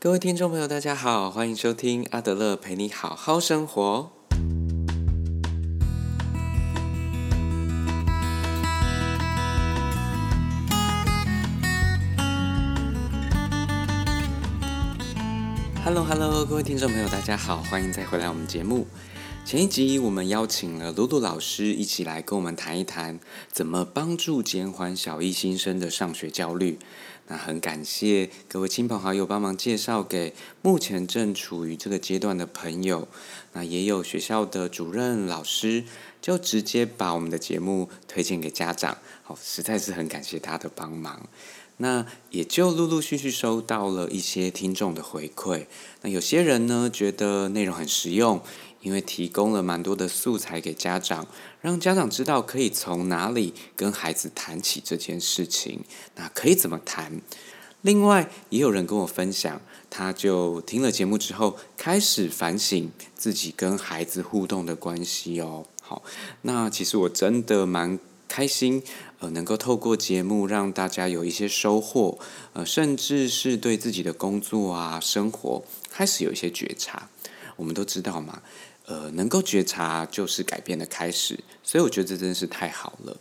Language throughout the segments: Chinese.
各位听众朋友，大家好，欢迎收听阿德勒陪你好好生活。Hello，Hello，各位听众朋友，大家好，欢迎再回来我们节目。前一集我们邀请了露露老师一起来跟我们谈一谈，怎么帮助减缓小一新生的上学焦虑。那很感谢各位亲朋好友帮忙介绍给目前正处于这个阶段的朋友。那也有学校的主任老师就直接把我们的节目推荐给家长，好，实在是很感谢他的帮忙。那也就陆陆续续收到了一些听众的回馈。那有些人呢觉得内容很实用。因为提供了蛮多的素材给家长，让家长知道可以从哪里跟孩子谈起这件事情，那可以怎么谈？另外，也有人跟我分享，他就听了节目之后，开始反省自己跟孩子互动的关系哦。好，那其实我真的蛮开心，呃，能够透过节目让大家有一些收获，呃，甚至是对自己的工作啊、生活开始有一些觉察。我们都知道嘛。呃，能够觉察就是改变的开始，所以我觉得这真是太好了。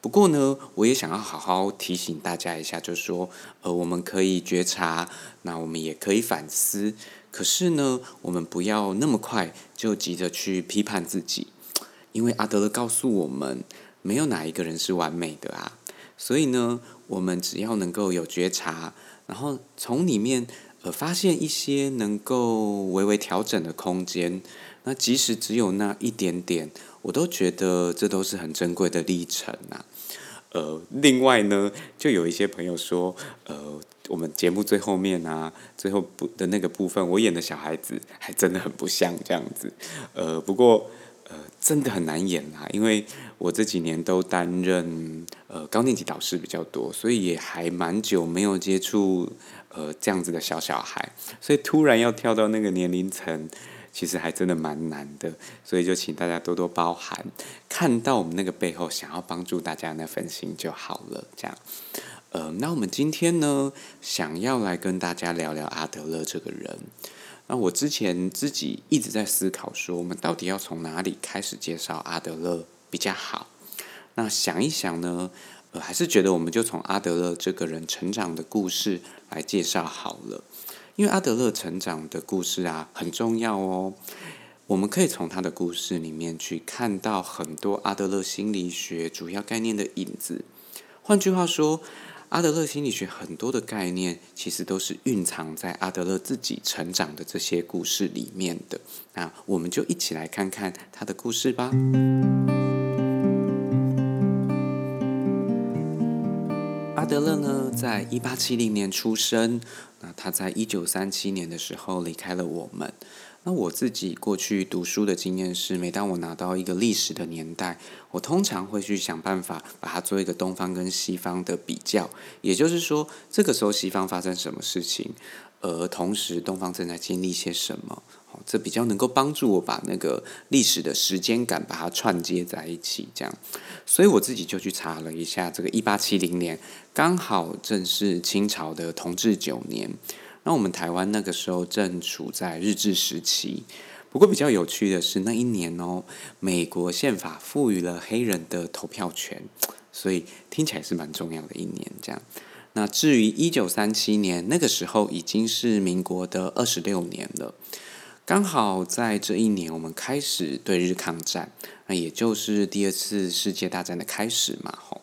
不过呢，我也想要好好提醒大家一下，就是说，呃，我们可以觉察，那我们也可以反思，可是呢，我们不要那么快就急着去批判自己，因为阿德勒告诉我们，没有哪一个人是完美的啊。所以呢，我们只要能够有觉察，然后从里面呃发现一些能够微微调整的空间。那即使只有那一点点，我都觉得这都是很珍贵的历程呐。呃，另外呢，就有一些朋友说，呃，我们节目最后面啊，最后不的那个部分，我演的小孩子还真的很不像这样子。呃，不过呃，真的很难演啊，因为我这几年都担任呃高年级导师比较多，所以也还蛮久没有接触呃这样子的小小孩，所以突然要跳到那个年龄层。其实还真的蛮难的，所以就请大家多多包涵。看到我们那个背后想要帮助大家那份心就好了。这样，呃，那我们今天呢，想要来跟大家聊聊阿德勒这个人。那我之前自己一直在思考说，我们到底要从哪里开始介绍阿德勒比较好？那想一想呢，呃，还是觉得我们就从阿德勒这个人成长的故事来介绍好了。因为阿德勒成长的故事啊很重要哦，我们可以从他的故事里面去看到很多阿德勒心理学主要概念的影子。换句话说，阿德勒心理学很多的概念其实都是蕴藏在阿德勒自己成长的这些故事里面的。那我们就一起来看看他的故事吧。在一八七零年出生。那他在一九三七年的时候离开了我们。那我自己过去读书的经验是，每当我拿到一个历史的年代，我通常会去想办法把它做一个东方跟西方的比较。也就是说，这个时候西方发生什么事情，而同时东方正在经历些什么。这比较能够帮助我把那个历史的时间感把它串接在一起，这样，所以我自己就去查了一下，这个一八七零年刚好正是清朝的同治九年，那我们台湾那个时候正处在日治时期。不过比较有趣的是，那一年哦，美国宪法赋予了黑人的投票权，所以听起来是蛮重要的一年。这样，那至于一九三七年那个时候，已经是民国的二十六年了。刚好在这一年，我们开始对日抗战，那也就是第二次世界大战的开始嘛，吼。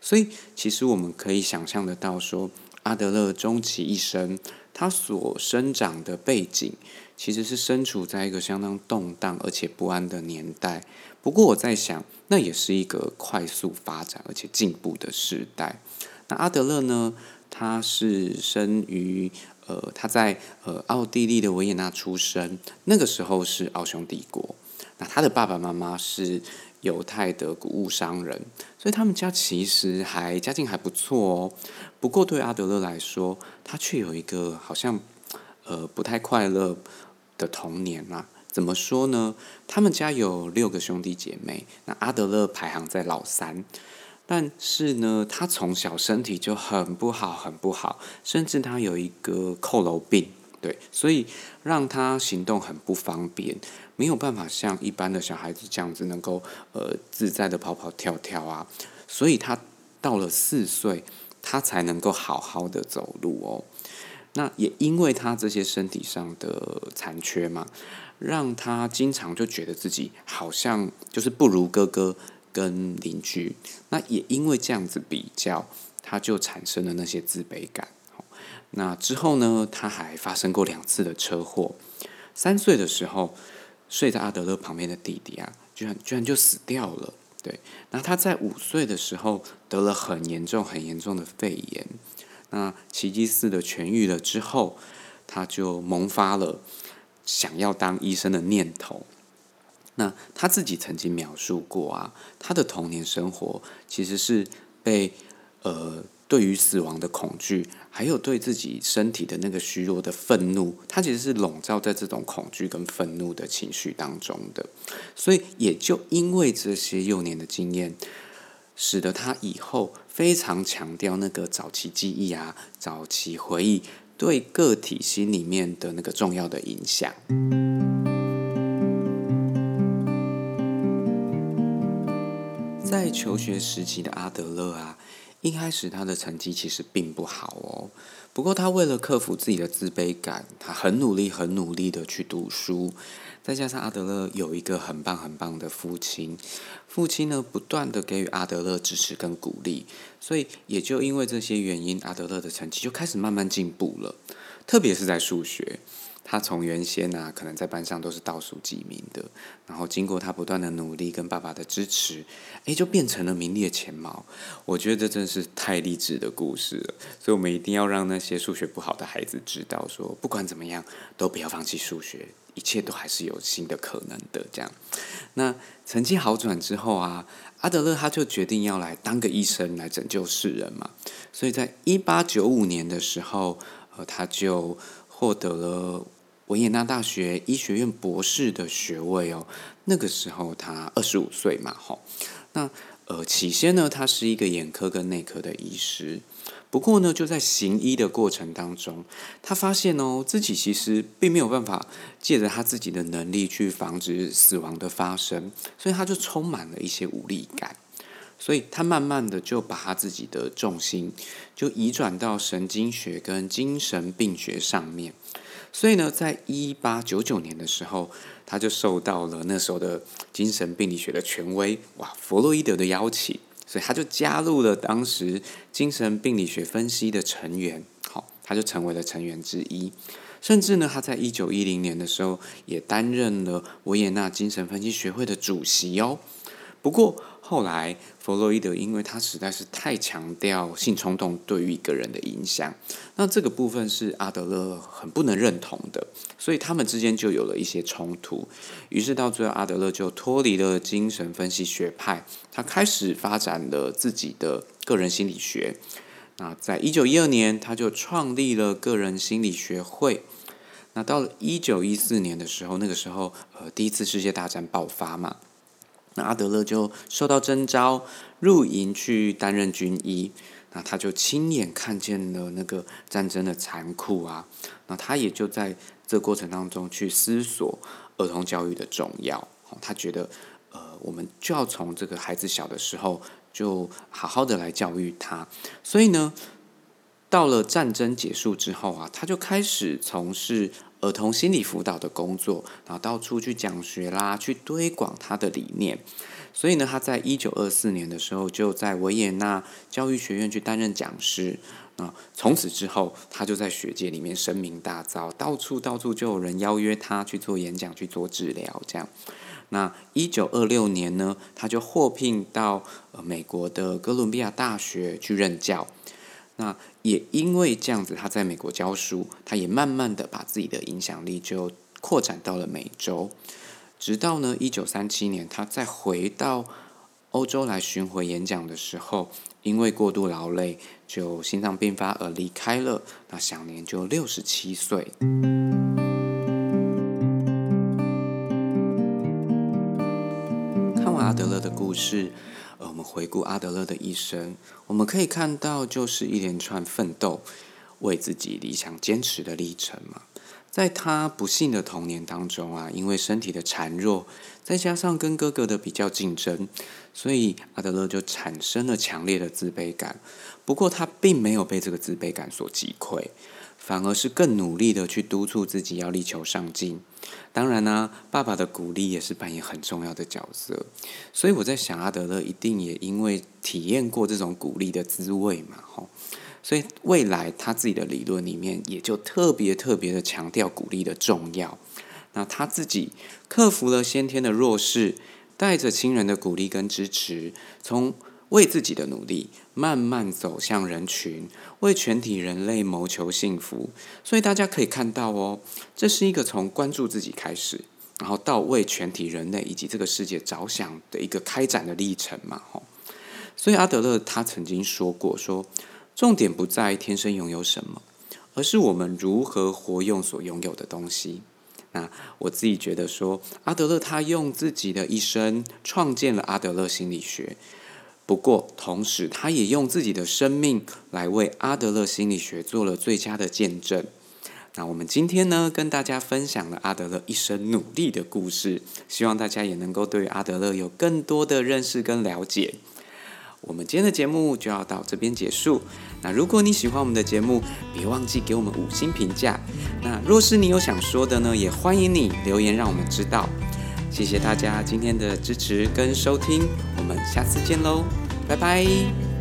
所以其实我们可以想象得到，说阿德勒终其一生，他所生长的背景，其实是身处在一个相当动荡而且不安的年代。不过我在想，那也是一个快速发展而且进步的时代。那阿德勒呢，他是生于。呃，他在呃奥地利的维也纳出生，那个时候是奥匈帝国。那他的爸爸妈妈是犹太的谷物商人，所以他们家其实还家境还不错哦。不过对阿德勒来说，他却有一个好像呃不太快乐的童年啊。怎么说呢？他们家有六个兄弟姐妹，那阿德勒排行在老三。但是呢，他从小身体就很不好，很不好，甚至他有一个佝偻病，对，所以让他行动很不方便，没有办法像一般的小孩子这样子能够呃自在的跑跑跳跳啊。所以他到了四岁，他才能够好好的走路哦。那也因为他这些身体上的残缺嘛，让他经常就觉得自己好像就是不如哥哥跟邻居。那也因为这样子比较，他就产生了那些自卑感。那之后呢，他还发生过两次的车祸。三岁的时候，睡在阿德勒旁边的弟弟啊，居然居然就死掉了。对，那他在五岁的时候得了很严重、很严重的肺炎。那奇迹似的痊愈了之后，他就萌发了想要当医生的念头。那他自己曾经描述过啊，他的童年生活其实是被呃对于死亡的恐惧，还有对自己身体的那个虚弱的愤怒，他其实是笼罩在这种恐惧跟愤怒的情绪当中的。所以也就因为这些幼年的经验。使得他以后非常强调那个早期记忆啊、早期回忆对个体心里面的那个重要的影响。在求学时期的阿德勒啊，一开始他的成绩其实并不好哦。不过他为了克服自己的自卑感，他很努力、很努力的去读书。再加上阿德勒有一个很棒很棒的父亲，父亲呢不断的给予阿德勒支持跟鼓励，所以也就因为这些原因，阿德勒的成绩就开始慢慢进步了，特别是在数学。他从原先啊，可能在班上都是倒数几名的，然后经过他不断的努力跟爸爸的支持，诶，就变成了名列前茅。我觉得这真是太励志的故事了，所以我们一定要让那些数学不好的孩子知道，说不管怎么样，都不要放弃数学，一切都还是有新的可能的。这样，那成绩好转之后啊，阿德勒他就决定要来当个医生，来拯救世人嘛。所以在一八九五年的时候，呃，他就。获得了维也纳大学医学院博士的学位哦。那个时候他二十五岁嘛，吼。那呃，起先呢，他是一个眼科跟内科的医师。不过呢，就在行医的过程当中，他发现哦，自己其实并没有办法借着他自己的能力去防止死亡的发生，所以他就充满了一些无力感。所以他慢慢的就把他自己的重心就移转到神经学跟精神病学上面。所以呢，在一八九九年的时候，他就受到了那时候的精神病理学的权威哇弗洛伊德的邀请，所以他就加入了当时精神病理学分析的成员。好，他就成为了成员之一。甚至呢，他在一九一零年的时候也担任了维也纳精神分析学会的主席哦。不过后来，弗洛伊德因为他实在是太强调性冲动对于一个人的影响，那这个部分是阿德勒很不能认同的，所以他们之间就有了一些冲突。于是到最后，阿德勒就脱离了精神分析学派，他开始发展了自己的个人心理学。那在一九一二年，他就创立了个人心理学会。那到了一九一四年的时候，那个时候呃，第一次世界大战爆发嘛。那阿德勒就受到征召入营去担任军医，那他就亲眼看见了那个战争的残酷啊，那他也就在这过程当中去思索儿童教育的重要。他觉得，呃，我们就要从这个孩子小的时候就好好的来教育他。所以呢，到了战争结束之后啊，他就开始从事。儿童心理辅导的工作，然后到处去讲学啦，去推广他的理念。所以呢，他在一九二四年的时候，就在维也纳教育学院去担任讲师。啊，从此之后，他就在学界里面声名大噪，到处到处就有人邀约他去做演讲、去做治疗。这样，那一九二六年呢，他就获聘到美国的哥伦比亚大学去任教。那也因为这样子，他在美国教书，他也慢慢的把自己的影响力就扩展到了美洲，直到呢一九三七年，他再回到欧洲来巡回演讲的时候，因为过度劳累，就心脏病发而离开了，那享年就六十七岁。看完阿德勒的故事。我们回顾阿德勒的一生，我们可以看到，就是一连串奋斗、为自己理想坚持的历程嘛。在他不幸的童年当中啊，因为身体的孱弱，再加上跟哥哥的比较竞争，所以阿德勒就产生了强烈的自卑感。不过他并没有被这个自卑感所击溃，反而是更努力的去督促自己要力求上进。当然呢，爸爸的鼓励也是扮演很重要的角色。所以我在想，阿德勒一定也因为体验过这种鼓励的滋味嘛，吼。所以未来他自己的理论里面，也就特别特别的强调鼓励的重要。那他自己克服了先天的弱势，带着亲人的鼓励跟支持，从为自己的努力慢慢走向人群，为全体人类谋求幸福。所以大家可以看到哦，这是一个从关注自己开始，然后到为全体人类以及这个世界着想的一个开展的历程嘛，吼。所以阿德勒他曾经说过说。重点不在天生拥有什么，而是我们如何活用所拥有的东西。那我自己觉得说，阿德勒他用自己的一生创建了阿德勒心理学，不过同时他也用自己的生命来为阿德勒心理学做了最佳的见证。那我们今天呢，跟大家分享了阿德勒一生努力的故事，希望大家也能够对阿德勒有更多的认识跟了解。我们今天的节目就要到这边结束。那如果你喜欢我们的节目，别忘记给我们五星评价。那若是你有想说的呢，也欢迎你留言让我们知道。谢谢大家今天的支持跟收听，我们下次见喽，拜拜。